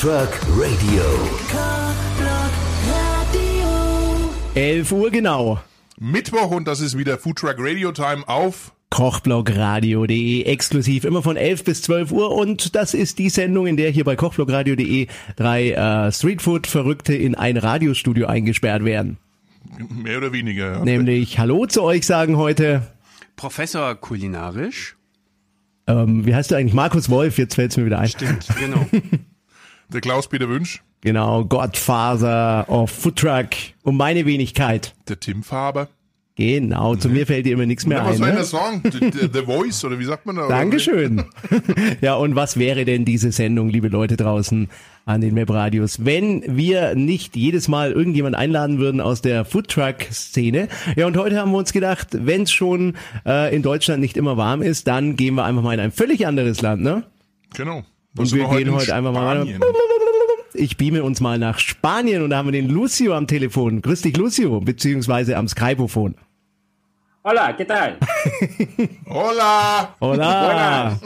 Truck Radio. 11 Uhr genau. Mittwoch und das ist wieder Food Truck Radio Time auf. Kochblogradio.de exklusiv immer von 11 bis 12 Uhr und das ist die Sendung, in der hier bei Kochblogradio.de drei äh, Streetfood-Verrückte in ein Radiostudio eingesperrt werden. Mehr oder weniger. Ja. Nämlich Hallo zu euch sagen heute. Professor kulinarisch. Ähm, wie heißt du eigentlich? Markus Wolf, jetzt fällt's mir wieder ein. Stimmt, genau. Der Klaus-Peter Wünsch. Genau, Godfather of Food Truck und meine Wenigkeit. Der Tim Faber. Genau, zu mir fällt dir immer nichts mehr Ja, was ein. soll ich Ne? The, the, the Voice oder wie sagt man da? Dankeschön. ja, und was wäre denn diese Sendung, liebe Leute draußen an den Webradios, wenn wir nicht jedes Mal irgendjemand einladen würden aus der Foodtruck-Szene? Ja, und heute haben wir uns gedacht, wenn es schon äh, in Deutschland nicht immer warm ist, dann gehen wir einfach mal in ein völlig anderes Land, ne? Genau. Und sind wir gehen heute einfach mal. Ich beame uns mal nach Spanien und da haben wir den Lucio am Telefon. Grüß dich, Lucio, beziehungsweise am Skypophon. Hola, ¿qué tal? Hola! Hola!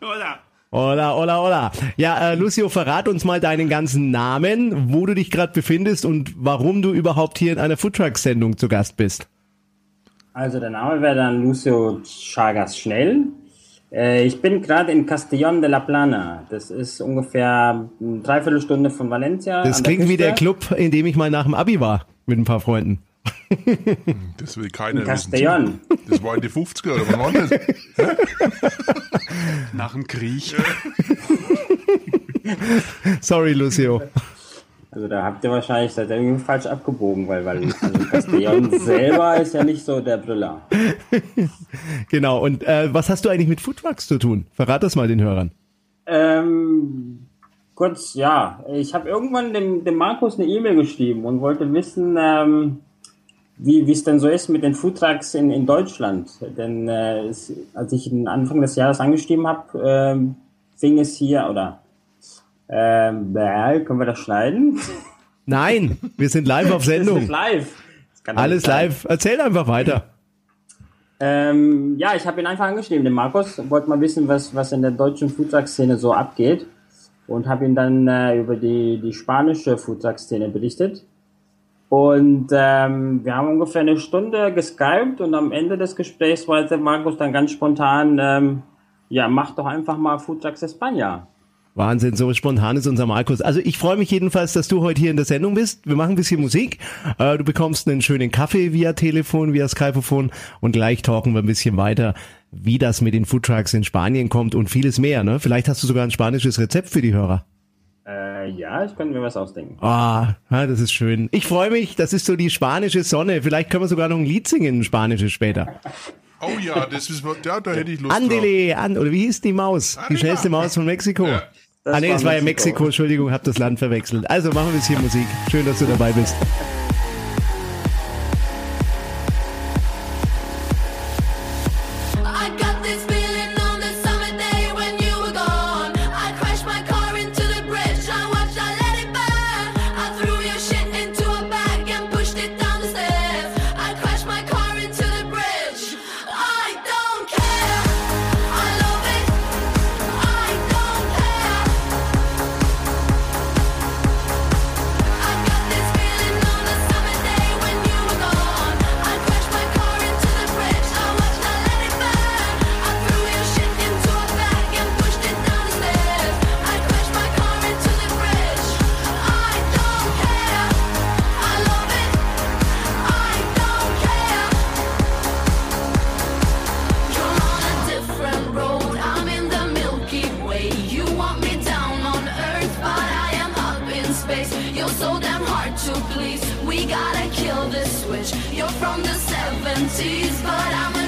Oder? Hola, hola, hola. Ja, äh, Lucio, verrat uns mal deinen ganzen Namen, wo du dich gerade befindest und warum du überhaupt hier in einer Foodtruck-Sendung zu Gast bist. Also der Name wäre dann Lucio Chagas Schnell. Äh, ich bin gerade in Castellón de la Plana. Das ist ungefähr eine Dreiviertelstunde von Valencia. Das klingt wie Küste. der Club, in dem ich mal nach dem Abi war, mit ein paar Freunden. Das will keiner In wissen. Castellón. Das war in die 50er oder wann war das? Nach dem Krieg. Sorry, Lucio. Also da habt ihr wahrscheinlich seid ihr irgendwie falsch abgebogen, weil, weil also Castellón selber ist ja nicht so der Brüller. Genau, und äh, was hast du eigentlich mit Foodtrucks zu tun? Verrat das mal den Hörern. Ähm, kurz, ja. Ich habe irgendwann dem, dem Markus eine E-Mail geschrieben und wollte wissen, ähm, wie wie es denn so ist mit den Foodtrucks in, in Deutschland. Denn äh, es, als ich Anfang des Jahres angeschrieben habe, ähm, fing es hier, oder ähm, bäh, können wir das schneiden? Nein, wir sind live auf Das ist Sendung. live. Das Alles live. Erzähl einfach weiter. Ähm, ja, ich habe ihn einfach angeschrieben, den Markus, wollte mal wissen, was, was in der deutschen Foodtruck-Szene so abgeht und habe ihn dann äh, über die, die spanische Foodtruck-Szene berichtet. Und ähm, wir haben ungefähr eine Stunde geskypt und am Ende des Gesprächs wollte Markus dann ganz spontan, ähm, ja, mach doch einfach mal Foodtrucks España. Wahnsinn, so spontan ist unser Markus. Also ich freue mich jedenfalls, dass du heute hier in der Sendung bist. Wir machen ein bisschen Musik. Äh, Du bekommst einen schönen Kaffee via Telefon, via Skypeophon und gleich talken wir ein bisschen weiter, wie das mit den Foodtrucks in Spanien kommt und vieles mehr. Ne? Vielleicht hast du sogar ein spanisches Rezept für die Hörer. Äh, ja, ich könnte mir was ausdenken. Ah, das ist schön. Ich freue mich, das ist so die spanische Sonne. Vielleicht können wir sogar noch ein Lied singen, ein spanisches später. Oh ja, das ist, ja, da hätte ich Lust drauf. Andele, an, oder wie hieß die Maus? Die Anima. schnellste Maus von Mexiko. Ja. Das ah nee, es war ja Mexiko. Entschuldigung, hab das Land verwechselt. Also machen wir ein bisschen Musik. Schön, dass du dabei bist. 70s, but I'm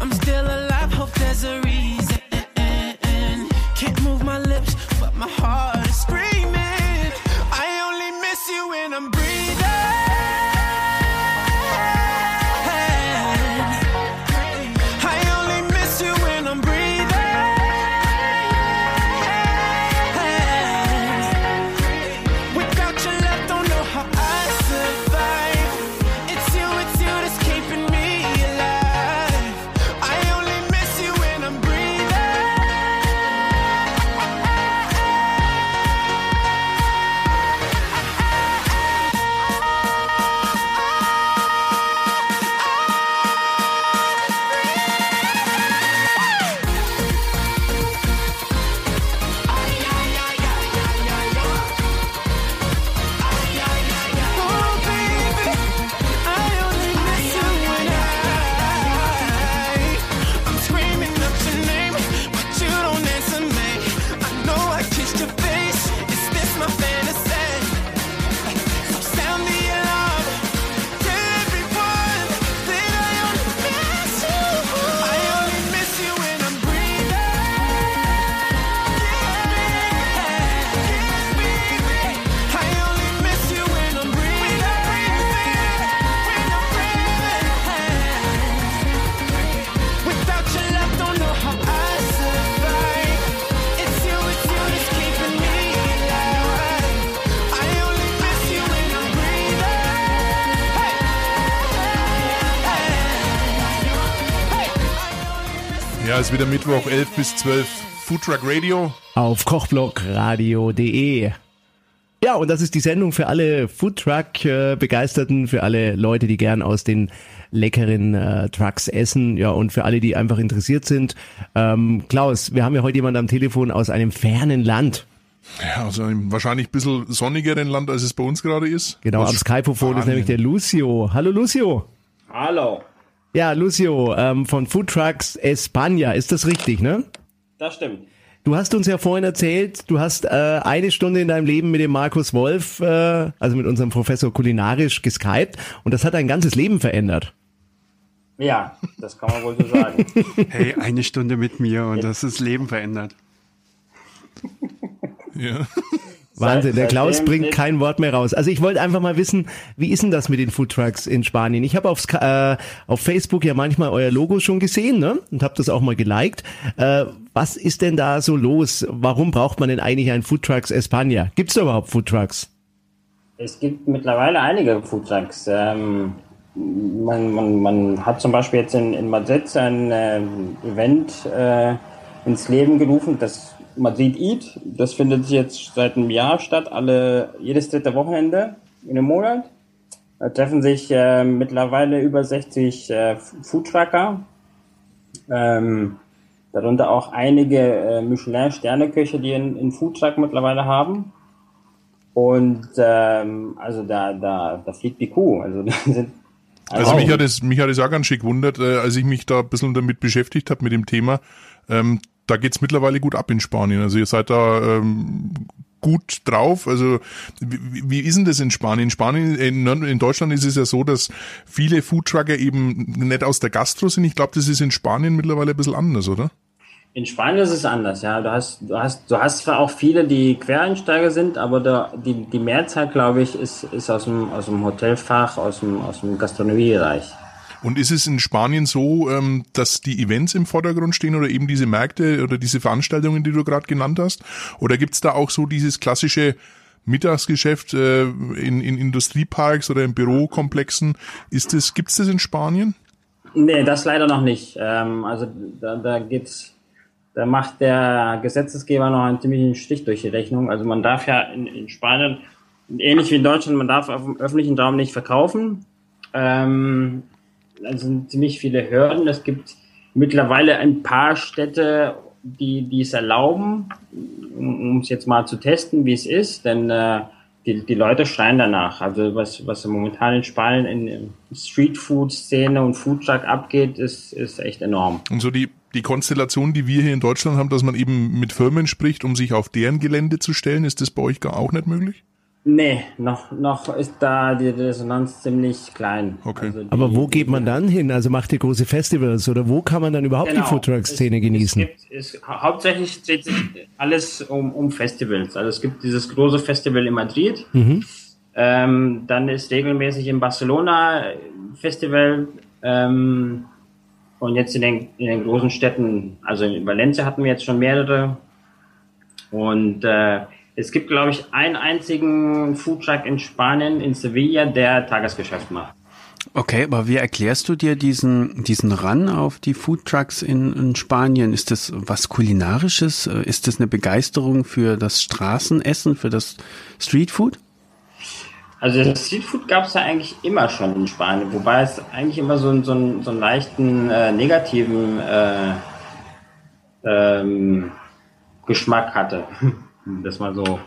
I'm still alive, hope there's a reason ist wieder Mittwoch, 11 bis 12, Foodtruck Radio. Auf kochblockradio.de. Ja, und das ist die Sendung für alle Foodtruck-Begeisterten, äh, für alle Leute, die gern aus den leckeren äh, Trucks essen, ja, und für alle, die einfach interessiert sind. Ähm, Klaus, wir haben ja heute jemanden am Telefon aus einem fernen Land. Ja, aus also einem wahrscheinlich ein bisschen sonnigeren Land, als es bei uns gerade ist. Genau, am Skypophon ist nämlich der Lucio. Hallo Lucio. Hallo. Ja, Lucio ähm, von Food Trucks España, ist das richtig, ne? Das stimmt. Du hast uns ja vorhin erzählt, du hast äh, eine Stunde in deinem Leben mit dem Markus Wolf, äh, also mit unserem Professor kulinarisch geskypt und das hat dein ganzes Leben verändert. Ja, das kann man wohl so sagen. hey, eine Stunde mit mir und das ist Leben verändert. ja. Wahnsinn, der Klaus bringt kein Wort mehr raus. Also ich wollte einfach mal wissen, wie ist denn das mit den Foodtrucks in Spanien? Ich habe aufs äh, auf Facebook ja manchmal euer Logo schon gesehen ne? und habe das auch mal geliked. Äh, was ist denn da so los? Warum braucht man denn eigentlich einen Foodtrucks España? Gibt's da überhaupt Foodtrucks? Es gibt mittlerweile einige Foodtrucks. Ähm, man, man, man hat zum Beispiel jetzt in, in Madrid ein ähm, Event äh, ins Leben gerufen, das Madrid Eat. Das findet jetzt seit einem Jahr statt, alle jedes dritte Wochenende in einem Monat. Da treffen sich äh, mittlerweile über 60 äh, Foodtrucker. Ähm, darunter auch einige äh, Michelin-Sterneköche, die einen, Foodtruck mittlerweile haben. Und ähm, also da, da, da fliegt die Kuh. Also da sind Also mich hat es mich hat es auch ganz schick gewundert, äh, als ich mich da ein bisschen damit beschäftigt habe mit dem Thema. Ähm, da geht's mittlerweile gut ab in Spanien. Also ihr seid da ähm, gut drauf. Also wie, wie ist denn das in Spanien? In Spanien, in, in Deutschland ist es ja so, dass viele Foodtrucker eben nicht aus der Gastro sind. Ich glaube, das ist in Spanien mittlerweile ein bisschen anders, oder? In Spanien ist es anders, ja. Du hast, du hast, du hast zwar auch viele, die Quereinsteiger sind, aber da, die, die Mehrzahl, glaube ich, ist, ist aus dem, aus dem Hotelfach, aus dem, aus dem Gastronomiebereich. Und ist es in Spanien so, ähm, dass die Events im Vordergrund stehen oder eben diese Märkte oder diese Veranstaltungen, die du gerade genannt hast? Oder gibt's da auch so dieses klassische Mittagsgeschäft äh, in, in Industrieparks oder in Bürokomplexen? Ist das, gibt's das in Spanien? Nee, das leider noch nicht. Ähm, also da, da geht's, da macht der Gesetzesgeber noch einen ziemlichen Strich durch die Rechnung. Also man darf ja in, in Spanien, ähnlich wie in Deutschland, man darf auf dem öffentlichen Raum nicht verkaufen. Ähm, das sind ziemlich viele Hürden. Es gibt mittlerweile ein paar Städte, die, die es erlauben, um um es jetzt mal zu testen, wie es ist, denn äh, die, die Leute schreien danach. Also was, was momentan in Spanien in, in Streetfood-Szene und Foodtruck abgeht, ist, ist echt enorm. Und so die, die Konstellation, die wir hier in Deutschland haben, dass man eben mit Firmen spricht, um sich auf deren Gelände zu stellen, ist das bei euch gar auch nicht möglich? Nee, noch, noch ist da die Resonanz ziemlich klein. Okay. Also die- Aber wo geht man dann hin? Also macht ihr große Festivals oder wo kann man dann überhaupt die Genau. Foodtruck-Szene Es- genießen? Es gibt, es, hau- hauptsächlich dreht sich alles um, um Festivals. Also es gibt dieses große Festival in Madrid. Mhm. Ähm, dann ist regelmäßig in Barcelona Festival. Ähm, und jetzt in den, in den großen Städten, also in Valencia hatten wir jetzt schon mehrere. Und äh, es gibt, glaube ich, einen einzigen Foodtruck in Spanien, in Sevilla, der Tagesgeschäft macht. Okay, aber wie erklärst du dir diesen, diesen Run auf die Foodtrucks in, in Spanien? Ist das was Kulinarisches? Ist das eine Begeisterung für das Straßenessen, für das Streetfood? Also das Streetfood gab es ja eigentlich immer schon in Spanien, wobei es eigentlich immer so, einen- so, einen, so einen leichten äh, negativen äh, ähm, Geschmack hatte. Das mal so.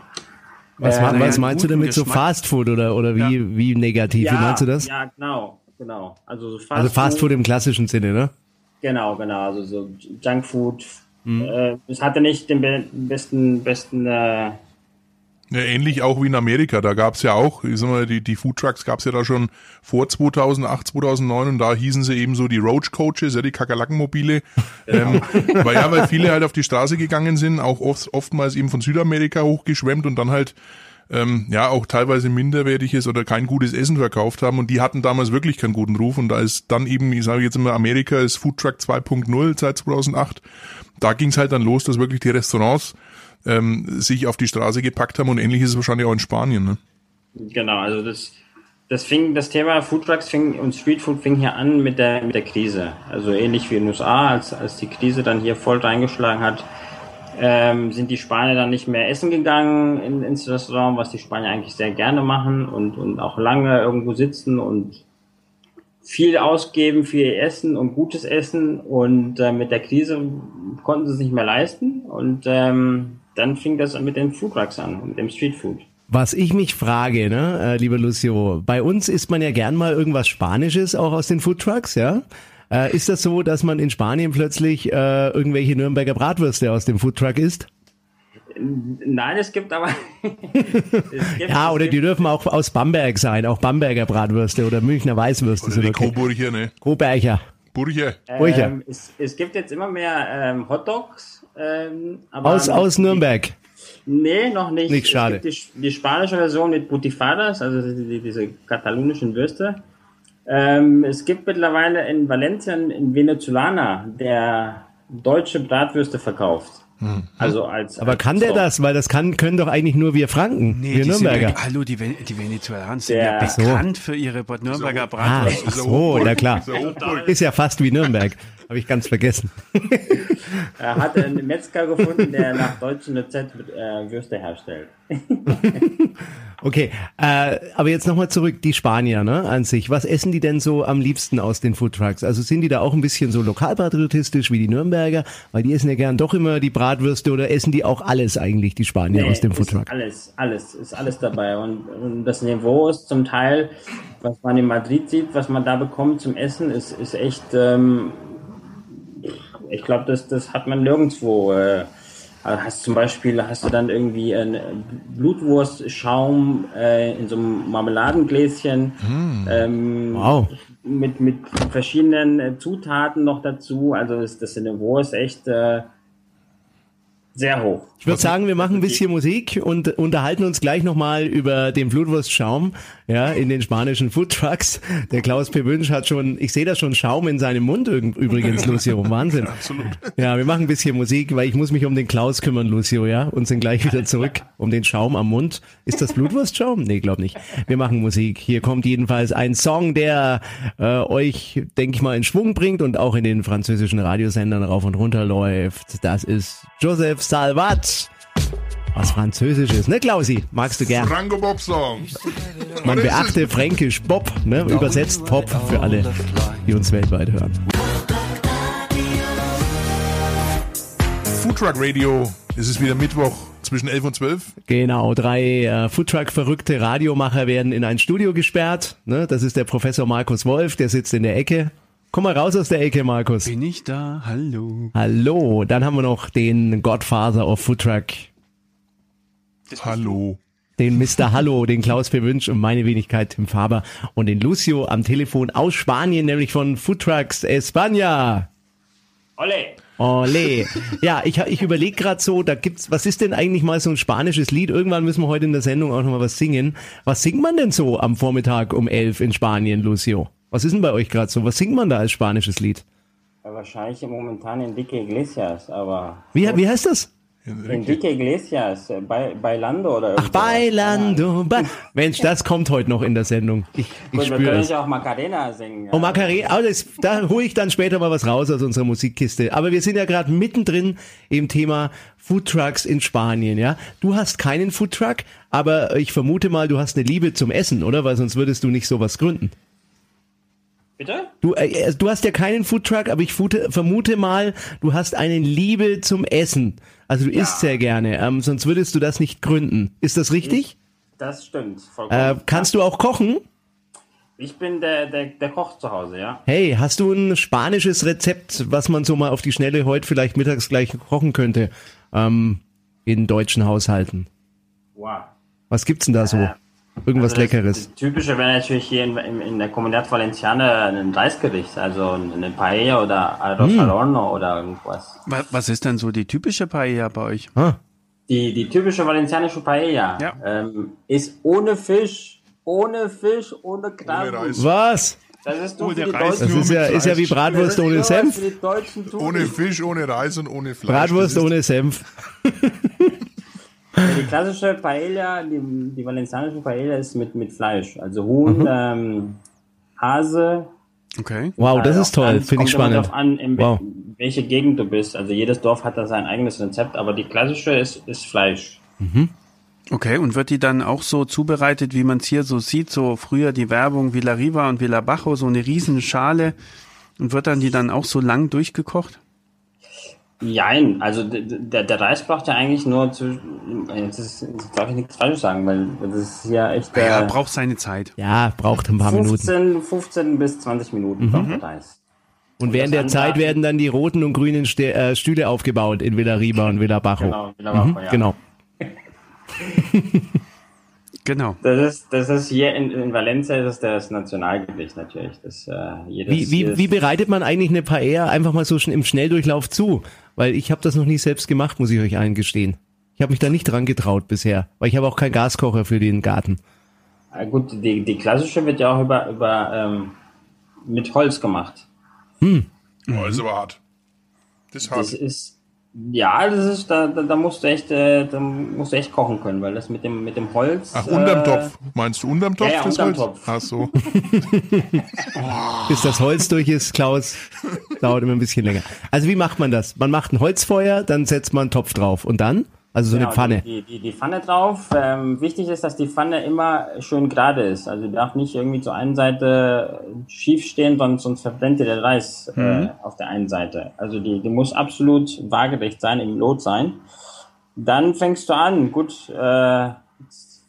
Was, Äh, naja, was meinst du damit so Geschmack. Fast Food oder, oder wie, wie negativ? wie meinst du das? Ja, genau, genau. Also so Fast, also Fast Food im klassischen Sinne, ne? Genau, genau. Also so Junkfood. Mhm. Äh, es hatte nicht den be besten, besten. Äh, Ja, ähnlich auch wie in Amerika. Da gab's ja auch, ich sag mal, die, die Foodtrucks gab's ja da schon vor 2008, 2009 und da hießen sie eben so die Roach Coaches, ja, die Kakerlakenmobile. Ähm, weil ja, weil viele halt auf die Straße gegangen sind, auch oft, oftmals eben von Südamerika hochgeschwemmt und dann halt ähm, ja auch teilweise minderwertiges oder kein gutes Essen verkauft haben und die hatten damals wirklich keinen guten Ruf und da ist dann eben, ich sage jetzt immer, Amerika ist Foodtruck 2.0 seit 2008. Da ging's halt dann los, dass wirklich die Restaurants ähm, sich auf die Straße gepackt haben und ähnlich ist es wahrscheinlich auch in Spanien. Ne? Genau, also das, das fing, das Thema Foodtrucks fing und Streetfood fing hier an mit der, mit der Krise. Also ähnlich wie in den USA, als, als die Krise dann hier voll reingeschlagen hat, ähm, sind die Spanier dann nicht mehr essen gegangen in, ins Restaurant, was die Spanier eigentlich sehr gerne machen und, und auch lange irgendwo sitzen und viel ausgeben ihr Essen und gutes Essen und äh, mit der Krise konnten sie es nicht mehr leisten und ähm, dann fing das mit den Foodtrucks an, mit dem Streetfood. Was ich mich frage, ne, äh, lieber Lucio, bei uns isst man ja gern mal irgendwas Spanisches auch aus den Foodtrucks, ja? Äh, ist das so, dass man in Spanien plötzlich äh, irgendwelche Nürnberger Bratwürste aus dem Foodtruck isst? Nein, es gibt aber. es gibt, Ja, oder die dürfen auch aus Bamberg sein, auch Bamberger Bratwürste oder Münchner Weißwürste Oder die okay. Coburger, ne? Coburger. Burcher. Ähm, es, es gibt jetzt immer mehr ähm, Hotdogs. Ähm, aber Aus, aus Nürnberg. Nee, noch nicht. Nicht schade. Es gibt die, die spanische Version mit Butifadas, also die, die, diese katalonischen Würste. Ähm, es gibt mittlerweile in Valencia einen Venezolaner, der deutsche Bratwürste verkauft. Also als. Aber als kann der Shop. das? Weil das kann, können doch eigentlich nur wir Franken, wir die Nürnberger. Sind, hallo, die, die Venezuelaner sind Der- ja So. bekannt für ihre Bad Nürnberger Ah, Bratwurst. ach so, na klar. Ist ja Hochburg. Ist ja fast wie Nürnberg. Habe ich ganz vergessen. Er hat einen Metzger gefunden, der nach deutschem Rezept äh, Würste herstellt. Okay, äh, aber jetzt nochmal zurück, die Spanier ne, an sich. Was essen die denn so am liebsten aus den Foodtrucks? Also sind die da auch ein bisschen so lokalpatriotistisch wie die Nürnberger? Weil die essen ja gern doch immer die Bratwürste oder essen die auch alles eigentlich, die Spanier aus dem Foodtruck? Alles, alles, ist alles dabei. Und, und das Niveau ist zum Teil, was man in Madrid sieht, was man da bekommt zum Essen, ist, ist echt, ähm, ich glaube, das, das hat man nirgendwo. Äh, hast zum Beispiel, hast du dann irgendwie einen Blutwurstschaum äh, in so einem Marmeladengläschen ähm, Wow. mit, mit verschiedenen äh, Zutaten noch dazu. Also das, das Niveau ist echt äh, sehr hoch. Ich würde sagen, wir machen ein bisschen Musik und unterhalten uns gleich nochmal über den Blutwurstschaum ja, in den spanischen Foodtrucks. Der Klaus P. Wünsch hat schon, ich sehe da schon Schaum in seinem Mund üb- übrigens, Lucio. Wahnsinn. Absolut. Ja, wir machen ein bisschen Musik, weil ich muss mich um den Klaus kümmern, Lucio, ja, und sind gleich wieder zurück um den Schaum am Mund. Ist das Blutwurstschaum? Nee, glaub nicht. Wir machen Musik. Hier kommt jedenfalls ein Song, der äh, euch, denke ich mal, in Schwung bringt und auch in den französischen Radiosendern rauf und runter läuft. Das ist Joseph Salvat. Was Französisch ist, ne Klausi? Magst du gern? Franco Bob Song. Man beachte Fränkisch Bob, ne? Übersetzt Pop für alle, die uns weltweit hören. Foodtruck Radio. Es ist wieder Mittwoch zwischen 11 und 12. Genau, drei äh, Foodtruck-verrückte Radiomacher werden in ein Studio gesperrt. Ne? Das ist der Professor Markus Wolf, der sitzt in der Ecke. Komm mal raus aus der Ecke, Markus. Bin ich da? Hallo. Hallo, dann haben wir noch den Godfather of Foodtruck, Hallo. den Mr. Hallo, den Klaus P. Wünsch und meine Wenigkeit Tim Faber und den Lucio am Telefon aus Spanien, nämlich von Foodtrucks España. Olle! Ole. Ja, ich, ich überlege gerade so, da gibt's, was ist denn eigentlich mal so ein spanisches Lied? Irgendwann müssen wir heute in der Sendung auch nochmal was singen. Was singt man denn so am Vormittag um elf in Spanien, Lucio? Was ist denn bei euch gerade so? Was singt man da als spanisches Lied? Wahrscheinlich momentan Enrique Iglesias, aber Wie, wie heißt das? Enrique Iglesias, äh, bei, Bailando oder Ach, irgendwas. Bailando. Ba Mensch, das kommt heute noch in der Sendung. Ich, ich Gut, wir können es. ja auch Macarena singen. Oh, ja. Macarena, oh, das, da hole ich dann später mal was raus aus unserer Musikkiste. Aber wir sind ja gerade mittendrin im Thema Foodtrucks in Spanien, ja. Du hast keinen Foodtruck, aber ich vermute mal, du hast eine Liebe zum Essen, oder? Weil sonst würdest du nicht sowas gründen. Bitte? Du, äh, du hast ja keinen Foodtruck, aber ich fute, vermute mal, du hast eine Liebe zum Essen. Also du isst sehr gerne, ähm, sonst würdest du das nicht gründen. Ist das richtig? Das stimmt. Äh, kannst du auch kochen? Ich bin der, der, der Koch zu Hause, ja. Hey, hast du ein spanisches Rezept, was man so mal auf die Schnelle heute vielleicht mittags gleich kochen könnte ähm, in deutschen Haushalten? Wow. Was gibt's denn da so? Irgendwas Also das- Leckeres. Das Typische wäre natürlich hier in, in, in der Comunidad Valenciana ein Reisgericht, also eine Paella oder Arroz Hm. al horno oder irgendwas. Wa- Was ist denn so die typische Paella bei euch? Ah, Die, die typische valencianische Paella Ja. ähm, ist ohne Fisch, ohne Fisch, ohne. Reis. was? Das ist für die Reis. Das ist ja, ist ja wie Bratwurst ohne Senf. Ohne Fisch, ohne Reis und ohne Fleisch. Bratwurst ohne Senf. Die klassische Paella, die, die valencianische Paella ist mit, mit Fleisch. Also Huhn, Mhm. ähm, Hase. Okay. Wow, das ist toll. Finde ich spannend. drauf an, in Wow. wel- welche Gegend du bist. Also jedes Dorf hat da sein eigenes Rezept, aber die klassische ist, ist Fleisch. Okay, und wird die dann auch so zubereitet, wie man es hier so sieht, so früher die Werbung Villa Riva und Villa Bajo, so eine riesen Schale und wird dann die dann auch so lang durchgekocht? Jein, also der, der Reis braucht ja eigentlich nur zu. Jetzt, ist, jetzt darf ich nichts falsch sagen, weil das ist ja echt. Ja, Äh, braucht seine Zeit. Ja, braucht ein paar Minuten. 15, 15 bis 20 Minuten braucht der Reis. Und während der Zeit werden dann die roten und grünen Ste äh, Stühle aufgebaut in Villa Riba und Villa Bajo. Genau, Villa Bajo, Mhm, ja. Genau. Genau. Das ist, das ist hier in, in Valencia, das ist das Nationalgericht natürlich. Das, äh, jedes, Wie, wie, jedes, wie bereitet man eigentlich eine Paella einfach mal so schon im Schnelldurchlauf zu? Weil ich habe das noch nie selbst gemacht, muss ich euch eingestehen. Ich habe mich da nicht dran getraut bisher, weil ich habe auch keinen Gaskocher für den Garten. Ah, gut, die, die klassische wird ja auch über, über ähm, mit Holz gemacht. Oh, ist aber hart. Das ist Das hart. ist ja, das ist da, da, da musst du echt, äh, da musst du echt kochen können, weil das mit dem mit dem Holz. Ach, unterm äh, Topf. Meinst du unterm Topf? ja, das unterm? Topf. Ach so. Bis das Holz durch ist, Klaus, dauert immer ein bisschen länger. Also wie macht man das? Man macht ein Holzfeuer, dann setzt man einen Topf drauf und dann? Also so Genau, eine Pfanne. Die, die, die Pfanne drauf. Ähm, wichtig ist, dass die Pfanne immer schön gerade ist. Also die darf nicht irgendwie zur einen Seite schief stehen, sonst, sonst verbrennt dir der Reis äh, auf der einen Seite. Also die, die muss absolut waagerecht sein, im Lot sein. Dann fängst du an. Gut, äh,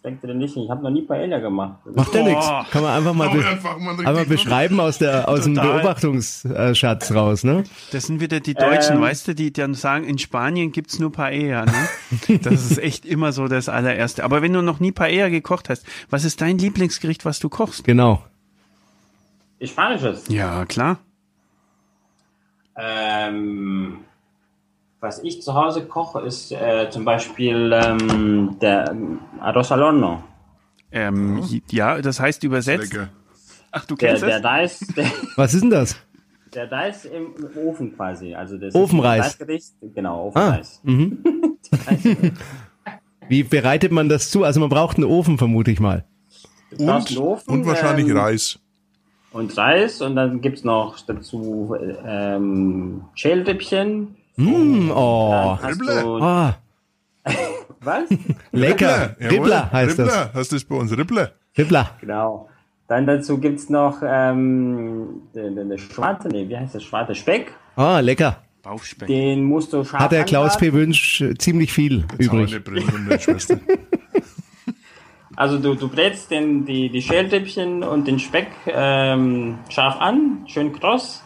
denkt ihr denn nicht, ich habe noch nie Paella gemacht. Macht ja nichts. Kann man einfach mal, be einfach mal einmal beschreiben aus, der, aus dem. Beobachtungsschatz raus, ne? Das sind wieder die Deutschen, Ähm. weißt du, die dann sagen, in Spanien gibt's nur Paella, ne? Das ist echt immer so das allererste. Aber wenn du noch nie Paella gekocht hast, was ist dein Lieblingsgericht, was du kochst? Genau. Spanisches. Ja, klar. Ähm, was ich zu Hause koche, ist äh, zum Beispiel ähm, der ähm, Arroz al horno. Ähm, ja, das heißt übersetzt. Lecker. Ach, du Der, kennst der es? Reis, der, Was ist denn das? der Reis im, im Ofen quasi. Also das Ofenreis. Reisgericht. Genau, Ah, Ofenreis. Wie bereitet man das zu? Also man braucht einen Ofen, vermute ich mal. Und, einen Ofen, und wahrscheinlich ähm, Reis. Und Reis und dann gibt's noch dazu ähm, Schälrippchen. Mm, oh. Dann hast Ribble. du, Ah, was? lecker. Jawohl. Ribbler heißt das. Ribbler. Hast du das bei uns? Ribbler. Ribbler. Genau. Dann dazu gibt's noch ähm, den, den, den schwarze, nee, wie heißt das? Schwarze Speck. Ah, lecker. Bauchspeck. Den musst du scharf Hat der Klaus P. Wünsch äh, ziemlich viel übrig. Nicht Schwester. Also du, du brätst den, die, die Schälrippchen und den Speck ähm, scharf an, schön kross.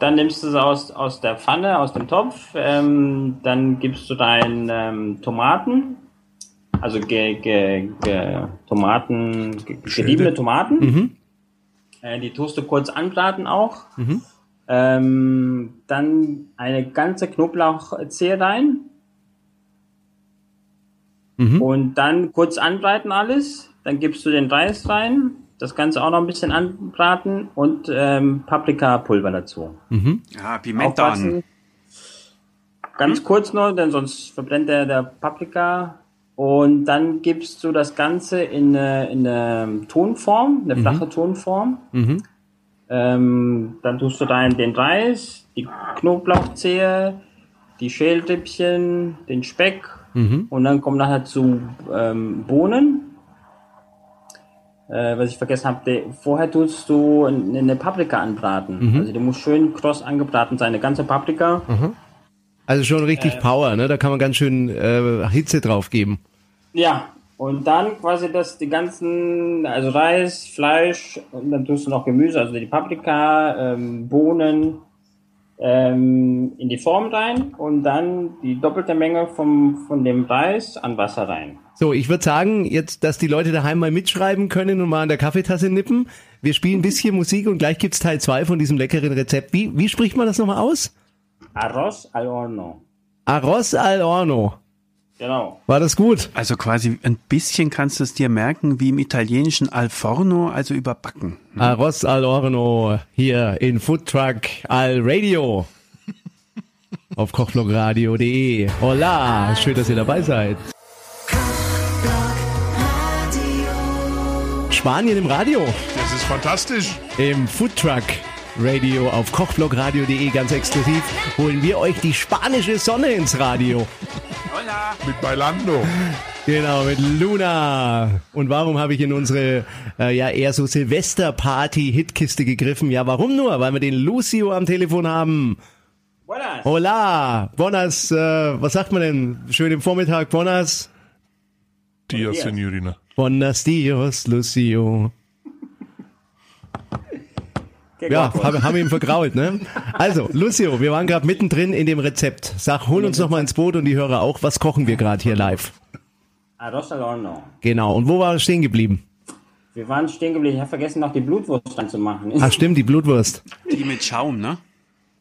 Dann nimmst du es aus, aus der Pfanne, aus dem Topf. Ähm, dann gibst du deinen ähm, Tomaten, also ge, ge, ge, Tomaten, ge, geriebene Tomaten. Äh, die tust du kurz anbraten auch. Ähm, dann eine ganze Knoblauchzehe rein. Und dann kurz anbraten alles. Dann gibst du den Reis rein. Das Ganze auch noch ein bisschen anbraten und ähm, Paprikapulver dazu. Ah, Pimenton. Aufwachsen. Ganz kurz nur, denn sonst verbrennt der, der Paprika. Und dann gibst du das Ganze in eine, in eine Tonform, eine flache Tonform. Ähm, dann tust du rein den Reis, die Knoblauchzehe, die Schälrippchen, den Speck und dann kommen nachher zu ähm, Bohnen. Äh, was ich vergessen habe, vorher tust du eine Paprika anbraten. Also die muss schön kross angebraten sein, eine ganze Paprika. Also schon richtig Power, ne? Da kann man ganz schön äh, Hitze drauf geben. Ja, und dann quasi das, die ganzen, also Reis, Fleisch und dann tust du noch Gemüse, also die Paprika, ähm, Bohnen ähm, in die Form rein und dann die doppelte Menge vom, von dem Reis an Wasser rein. So, ich würde sagen, jetzt, dass die Leute daheim mal mitschreiben können und mal an der Kaffeetasse nippen. Wir spielen ein bisschen Musik und gleich gibt's Teil zwei von diesem leckeren Rezept. Wie, wie spricht man das nochmal aus? Arroz al horno. Arroz al horno. Genau. War das gut? Also quasi ein bisschen kannst du es dir merken wie im italienischen Al Forno, also überbacken. Arroz al horno hier in Food Truck al Radio. Auf kochblogradio.de. Hola, schön, dass ihr dabei seid. Spanien im Radio. Das ist fantastisch. Im Foodtruck Radio auf kochblogradio.de ganz exklusiv holen wir euch die spanische Sonne ins Radio. Mit Bailando. Genau, mit Luna. Und warum habe ich in unsere äh, ja eher so Silvesterparty-Hitkiste gegriffen? Ja, warum nur? Weil wir den Lucio am Telefon haben. Buenas. Hola, buenas, äh, was sagt man denn? Schön im Vormittag, buenas. Dia, Dias. Signorina. Buenos dios, Lucio. Ja, haben, haben wir ihn vergrault, ne? Also, Lucio, wir waren gerade mittendrin in dem Rezept. Sag, hol uns noch mal ins Boot und die Hörer auch. Was kochen wir gerade hier live? Arroz al horno. Genau. Und wo war es stehen geblieben? Wir waren stehen geblieben. Ich habe vergessen, noch die Blutwurst anzumachen. Ach stimmt, die Blutwurst. Die mit Schaum, ne?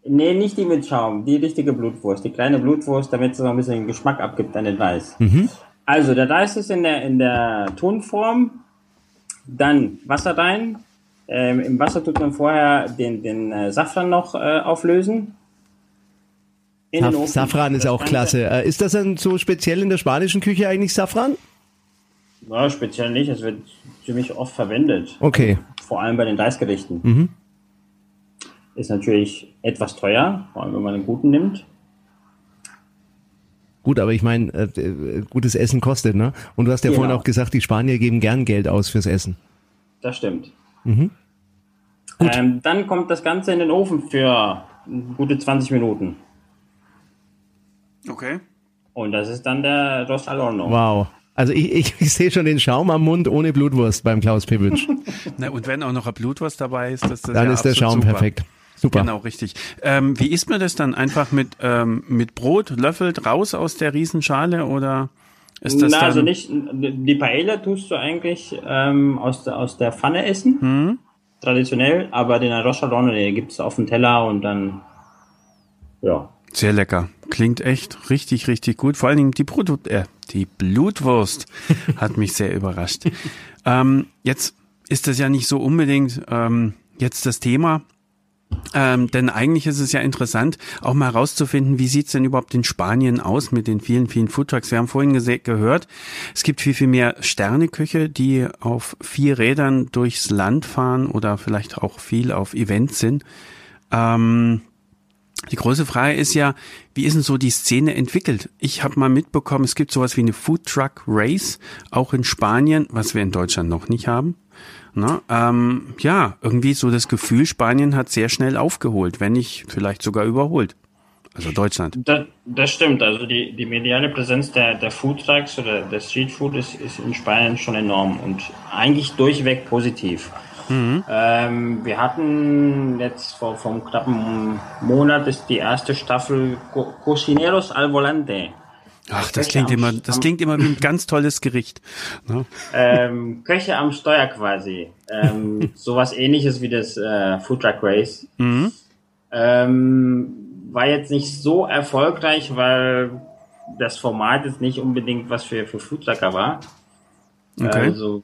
Nee, nicht die mit Schaum, die richtige Blutwurst, die kleine Blutwurst, damit es noch ein bisschen Geschmack abgibt an den Reis. Also der Reis ist in der, in der Tonform, dann Wasser rein. Ähm, Im Wasser tut man vorher den, den äh, Safran noch äh, auflösen. Saf. Safran ist auch klasse. Äh, Ist das dann so speziell in der spanischen Küche eigentlich Safran? Ja, speziell nicht, es wird ziemlich oft verwendet. Okay. Vor allem bei den Reisgerichten. Mhm. Ist natürlich etwas teuer, vor allem wenn man einen guten nimmt. Gut, aber ich meine, äh, äh, gutes Essen kostet, ne? Und du hast ja Genau. vorhin auch gesagt, die Spanier geben gern Geld aus fürs Essen. Das stimmt. Mhm. Ähm, dann kommt das Ganze in den Ofen für gute 20 Minuten. Okay. Und das ist dann der Rost al Horno. Wow. Also ich, ich, ich sehe schon den Schaum am Mund ohne Blutwurst beim Klaus Pibitsch. Na, und wenn auch noch ein Blutwurst dabei ist, das, das Dann ja ist der Schaum super. perfekt. Super. Genau, richtig. Ähm, wie isst man das dann? Einfach mit, ähm, mit Brot, löffelt raus aus der Riesenschale oder ist das Na, also nicht, die Paella tust du eigentlich ähm, aus, der, aus der Pfanne essen. Hm? Traditionell, aber den Arroz al Horno, den gibt's auf dem Teller und dann, ja. Sehr lecker. Klingt echt richtig, richtig gut. Vor allen Dingen die, Brut äh, die Blutwurst hat mich sehr überrascht. Ähm, jetzt ist das ja nicht so unbedingt ähm, jetzt das Thema. Ähm, denn eigentlich ist es ja interessant, auch mal herauszufinden, wie sieht's denn überhaupt in Spanien aus mit den vielen, vielen Foodtrucks. Wir haben vorhin gehört, es gibt viel, viel mehr Sterneküche, die auf vier Rädern durchs Land fahren oder vielleicht auch viel auf Events sind. Ähm, die große Frage ist ja, wie ist denn so die Szene entwickelt? Ich habe mal mitbekommen, es gibt sowas wie eine Food Truck Race, auch in Spanien, was wir in Deutschland noch nicht haben. Na, ähm, ja, irgendwie so das Gefühl, Spanien hat sehr schnell aufgeholt, wenn nicht vielleicht sogar überholt. Also Deutschland. Das, das stimmt, also die, die mediale Präsenz der, der Food Trucks oder der Street Food ist, ist in Spanien schon enorm und eigentlich durchweg positiv. Ähm, wir hatten jetzt vor, vor einem knappen Monat ist die erste Staffel Co Cocineros al Volante. Ach, das klingt immer, das klingt immer wie ein ganz tolles Gericht. Ne? ähm, Köche am Steuer quasi. Ähm, sowas ähnliches wie das äh, Food Truck Race. Ähm, war jetzt nicht so erfolgreich, weil das Format jetzt nicht unbedingt was für, für Foodtrucker war. Okay. Also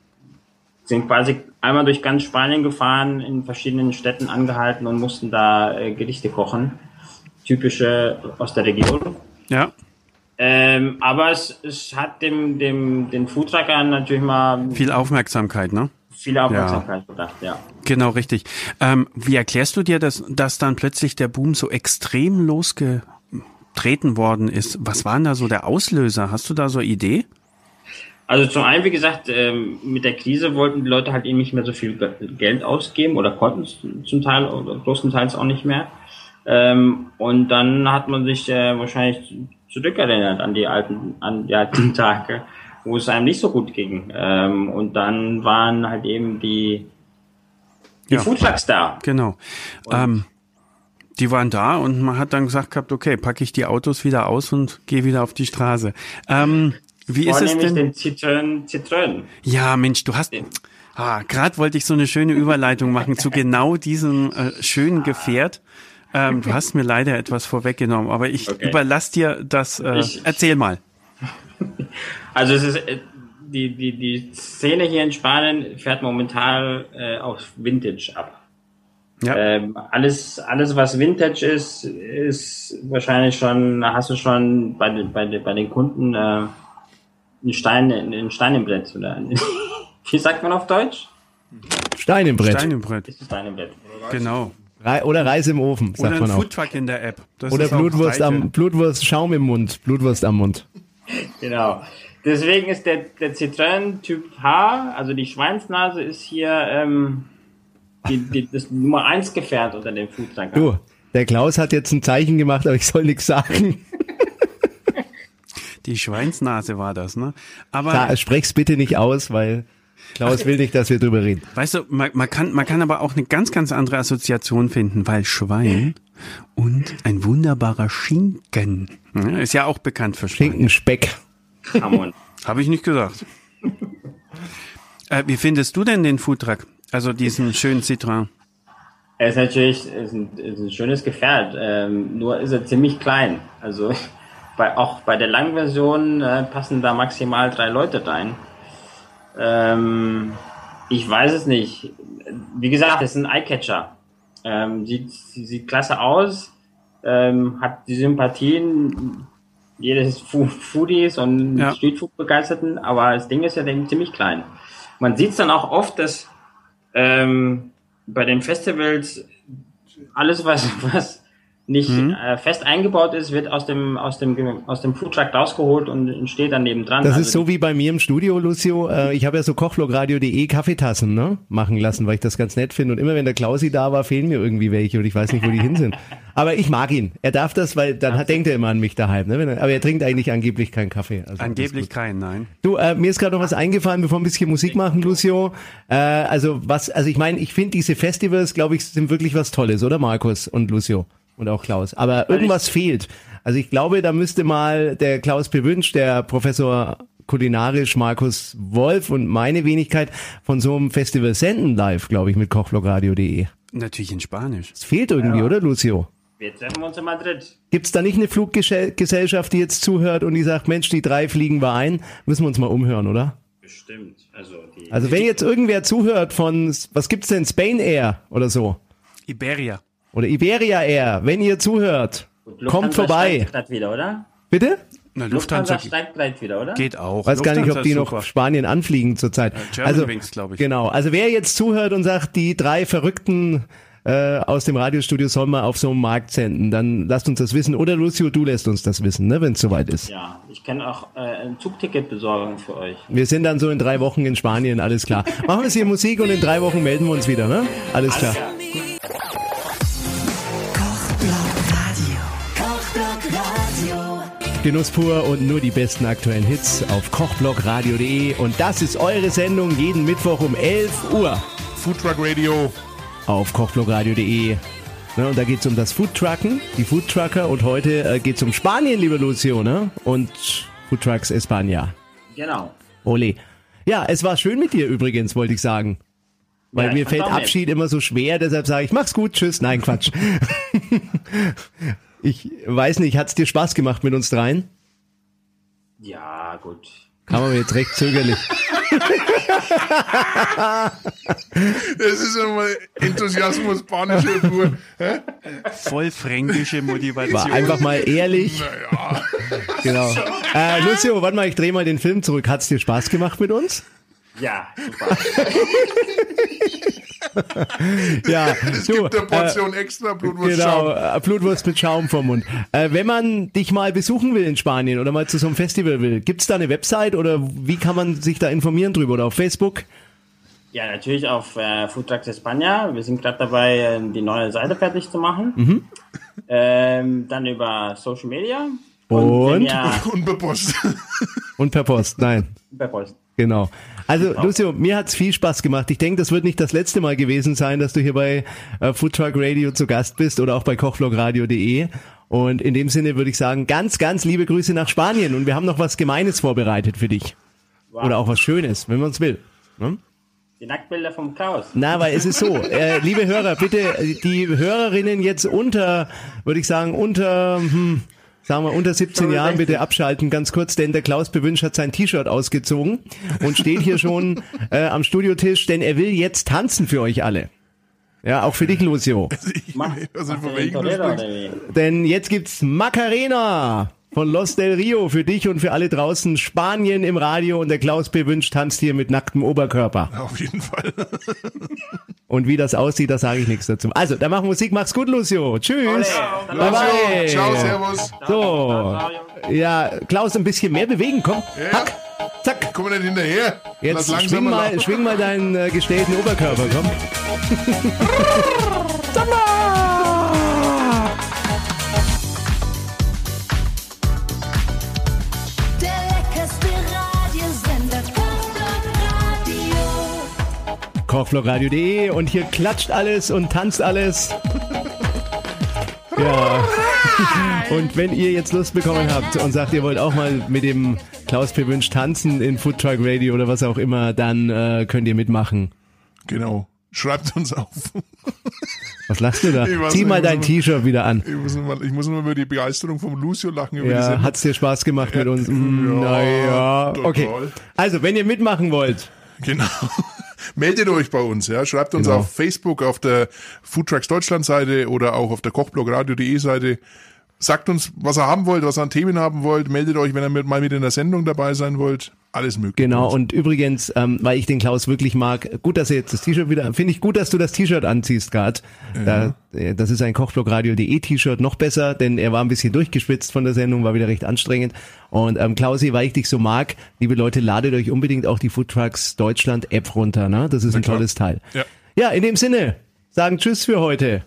sind quasi einmal durch ganz Spanien gefahren, in verschiedenen Städten angehalten und mussten da äh, Gerichte kochen. Typische aus der Region. Ja, Ähm, aber es, es hat dem, dem, den Foodtruckern natürlich mal viel Aufmerksamkeit, ne? viel Aufmerksamkeit gedacht, ja. Genau, richtig. Ähm, wie erklärst du dir, dass, dass dann plötzlich der Boom so extrem losgetreten worden ist? Was war denn da so der Auslöser? Hast du da so eine Idee? Also zum einen, wie gesagt, ähm, mit der Krise wollten die Leute halt eben nicht mehr so viel Ge- Geld ausgeben oder konnten es zum Teil oder größtenteils auch nicht mehr. Ähm, und dann hat man sich äh, wahrscheinlich zurückerinnert an die alten, an die alten Tage, wo es einem nicht so gut ging. Ähm, und dann waren halt eben die, die Ja. Foodtrucks da. Genau. Ähm, die waren da und man hat dann gesagt gehabt, okay, packe ich die Autos wieder aus und gehe wieder auf die Straße. Ähm, wie ist es denn? den Citroën, Citroën. Ja, Mensch, du hast. Ah, gerade wollte ich so eine schöne Überleitung machen zu genau diesem äh, schönen Gefährt. Ähm, du hast mir leider etwas vorweggenommen, aber ich Okay. überlass dir das. Äh, Ich- erzähl mal. Also es ist äh, die, die, die Szene hier in Spanien fährt momentan äh, auf Vintage ab. Ja. Ähm, alles, alles, was Vintage ist, ist wahrscheinlich schon, hast du schon bei, den- bei, den- bei den Kunden äh, einen Stein, einen Stein im Brett. Oder wie sagt man auf Deutsch? Stein im Brett. Stein im Brett. Stein im Brett. Genau. Rei oder Reis im Ofen, sagt Oder ein man auch. Foodtruck in der App. Das Oder Blutwurst am Blutwurst Schaum im Mund, Blutwurst am Mund. Genau. Deswegen ist der, der Citroën Typ H, also die Schweinsnase, ist hier ähm, die, die, das Nummer 1 Gefährt unter dem Foodtrucker. Du, der Klaus hat jetzt ein Zeichen gemacht, aber ich soll nichts sagen. Die Schweinsnase war das, ne? Aber Da, sprech's bitte nicht aus, weil Klaus will nicht, dass wir drüber reden. weißt du, man, man kann man kann aber auch eine ganz ganz andere Assoziation finden, weil Schwein und ein wunderbarer Schinken ist ja auch bekannt für Schwein. Schinkenspeck. Habe ich nicht gesagt. äh, wie findest du denn den Foodtruck? Also diesen schönen Citroën? Er ist natürlich ist ein, ist ein schönes Gefährt, ähm, nur ist er ziemlich klein. Also bei, auch bei der langen Version äh, passen da maximal drei Leute rein. Ähm, ich weiß es nicht. Wie gesagt, es ist ein Eyecatcher. Ähm, sieht, sieht klasse aus, ähm, hat die Sympathien jedes Foodies und Ja. Streetfood begeisterten, aber das Ding ist ja eben ziemlich klein. Man sieht es dann auch oft, dass ähm, bei den Festivals alles, was, was nicht Mhm. äh, fest eingebaut ist, wird aus dem, aus dem, aus dem Foodtruck rausgeholt und steht dann nebendran. Das Also ist so wie bei mir im Studio, Lucio. Äh, ich habe ja so kochblogradio.de Kaffeetassen ne, machen lassen, weil ich das ganz nett finde. Und immer wenn der Klausi da war, fehlen mir irgendwie welche und ich weiß nicht, wo die hin sind. Aber ich mag ihn. Er darf das, weil dann hat, denkt er immer an mich daheim. Ne? Wenn er, aber er trinkt eigentlich angeblich keinen Kaffee. Also Angeblich ist gut. kein, nein. Du, äh, mir ist gerade noch was eingefallen, bevor wir ein bisschen Musik machen, Lucio. Äh, also was, also ich meine, ich finde diese Festivals, glaube ich, sind wirklich was Tolles, oder Markus und Lucio und auch Klaus. Aber irgendwas fehlt. Also ich glaube, da müsste mal der Klaus Bewünsch, der Professor kulinarisch Markus Wolf und meine Wenigkeit von so einem Festival senden live, glaube ich, mit kochblogradio.de. Natürlich in Spanisch. Es fehlt irgendwie, oder Lucio? Wir treffen uns in Madrid. Gibt's da nicht eine Fluggesellschaft, die jetzt zuhört und die sagt, Mensch, die drei fliegen wir ein? Müssen wir uns mal umhören, oder? Bestimmt. Also die, Also wenn jetzt irgendwer zuhört von, was gibt's denn, Spain Air oder so? Iberia. Oder Iberia Air, wenn ihr zuhört, Lufthansa kommt vorbei. wieder, oder? Bitte? Na, Lufthansa Lufthansa steigt gleich wieder, oder? geht auch. Weiß gar nicht, ob Lufthansa die noch super. Spanien anfliegen zurzeit. Germanwings, glaub ich. Genau. Also wer jetzt zuhört und sagt, die drei Verrückten äh, aus dem Radiostudio sollen wir auf so einem Markt senden, dann lasst uns das wissen. Oder Lucio, du lässt uns das wissen, ne, wenn es soweit ist. Ja, ich kann auch äh, ein Zugticket besorgen für euch. Wir sind dann so in drei Wochen in Spanien, alles klar. Machen wir jetzt hier Musik und in drei Wochen melden wir uns wieder, ne? Alles klar. Genuss pur und nur die besten aktuellen Hits auf kochblogradio.de und das ist eure Sendung jeden Mittwoch um 11 Uhr Foodtruck Radio. auf kochblogradio.de. Ne, und da geht's um das Foodtrucken, die Foodtrucker und heute äh, geht's um Spanien, liebe Lucio, ne? Und Foodtrucks España. Genau. Ole. Ja, es war schön mit dir übrigens, wollte ich sagen. Weil Ja, mir fällt. Abschied immer so schwer, deshalb sage ich, mach's gut, tschüss. Nein, Quatsch. ich weiß nicht, hat's dir Spaß gemacht mit uns dreien? Ja, gut. Kann man mir jetzt recht zögerlich. Das ist immer Enthusiasmus, spanische Tour. Voll fränkische Motivation. War einfach mal ehrlich. Naja, Genau. Äh, Lucio, warte mal, ich drehe mal den Film zurück. Hat's dir Spaß gemacht mit uns? Ja, super. Ja, es du, gibt eine äh, Portion extra Blutwurst. Genau, Schaum. äh, Blutwurst mit Schaum vom Mund. Äh, wenn man dich mal besuchen will in Spanien oder mal zu so einem Festival will, gibt's da eine Website oder wie kann man sich da informieren drüber oder auf Facebook? Ja, natürlich auf äh, Food Trucks España. Wir sind gerade dabei, äh, die neue Seite fertig zu machen. Mhm. Ähm, dann über Social Media. Und? wenn ihr, Unbewusst. Und per Post, nein. per Post. Genau. Also Lucio, mir hat's viel Spaß gemacht. Ich denke, das wird nicht das letzte Mal gewesen sein, dass du hier bei äh, Foodtruck Radio zu Gast bist oder auch bei kochvlogradio.de. Und in dem Sinne würde ich sagen, ganz, ganz liebe Grüße nach Spanien. Und wir haben noch was Gemeines vorbereitet für dich. Oder auch was Schönes, wenn man es will. Ne? Die Nacktbilder vom Klaus. Na, weil es ist so, äh, liebe Hörer, bitte äh, die Hörerinnen jetzt unter, würde ich sagen, unter, hm, sagen wir, unter 17 Jahren bitte abschalten, ganz kurz, denn der Klaus Bewünsch hat sein T-Shirt ausgezogen und steht hier schon äh, am Studiotisch, denn er will jetzt tanzen für euch alle. Ja, auch für dich, Lucio. Mach, Also sprichst. oder wie? Denn jetzt gibt's Macarena von Los del Rio für dich und für alle draußen. Spanien im Radio und der Klaus Bewünsch tanzt hier mit nacktem Oberkörper. Auf jeden Fall. Und wie das aussieht, da sage ich nichts dazu. Also, dann machen wir Musik. Mach's gut, Lucio. Tschüss. Bye bye. ciao, servus. So. Ja, Klaus, ein bisschen mehr bewegen. Komm. Ja. Hack. Zack. Komm nicht hinterher. Jetzt schwing mal, schwing mal deinen äh, gestellten Oberkörper. Komm. Radio. Kochvlogradio.de und hier klatscht alles und tanzt alles. Ja. Und wenn ihr jetzt Lust bekommen habt und sagt, ihr wollt auch mal mit dem Klaus P. Wünsch tanzen in Food Truck Radio oder was auch immer, dann äh, könnt ihr mitmachen. Genau. Schreibt uns auf. Was lachst du da? Zieh nicht, mal dein T-Shirt wieder an. Ich muss, mal, ich muss nur über die Begeisterung vom Lucio lachen. Über Ja, hat's dir Spaß gemacht mit uns? Mm, Ja, naja, okay. Also, wenn ihr mitmachen wollt, Genau. Meldet euch bei uns, ja. Schreibt uns Genau. auf Facebook, auf der Foodtrucks Deutschland Seite oder auch auf der kochblogradio.de Seite. Sagt uns, was ihr haben wollt, was ihr an Themen haben wollt. Meldet euch, wenn ihr mit, mal mit in der Sendung dabei sein wollt. Alles möglich. Genau, und übrigens, ähm, weil ich den Klaus wirklich mag, gut, dass er jetzt das T-Shirt wieder, finde ich gut, dass du das T-Shirt anziehst gerade. Da, äh, das ist ein Kochblogradio.de T-Shirt, noch besser, denn er war ein bisschen durchgeschwitzt von der Sendung, war wieder recht anstrengend. Und ähm, Klausi, weil ich dich so mag, liebe Leute, ladet euch unbedingt auch die Food Trucks Deutschland App runter, ne? Das ist ein tolles Teil. Ja. ja, in dem Sinne, sagen Tschüss für heute.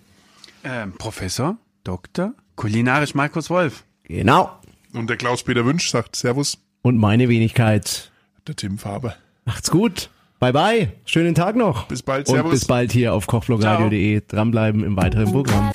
Ähm, Professor, Doktor, kulinarisch Markus Wolf. Genau. Und der Klaus-Peter Wünsch sagt Servus, Und meine Wenigkeit. der Tim Faber. Macht's gut. Bye bye. Schönen Tag noch. Bis bald. Und Servus. bis bald hier auf kochblogradio.de. Dranbleiben im weiteren Programm.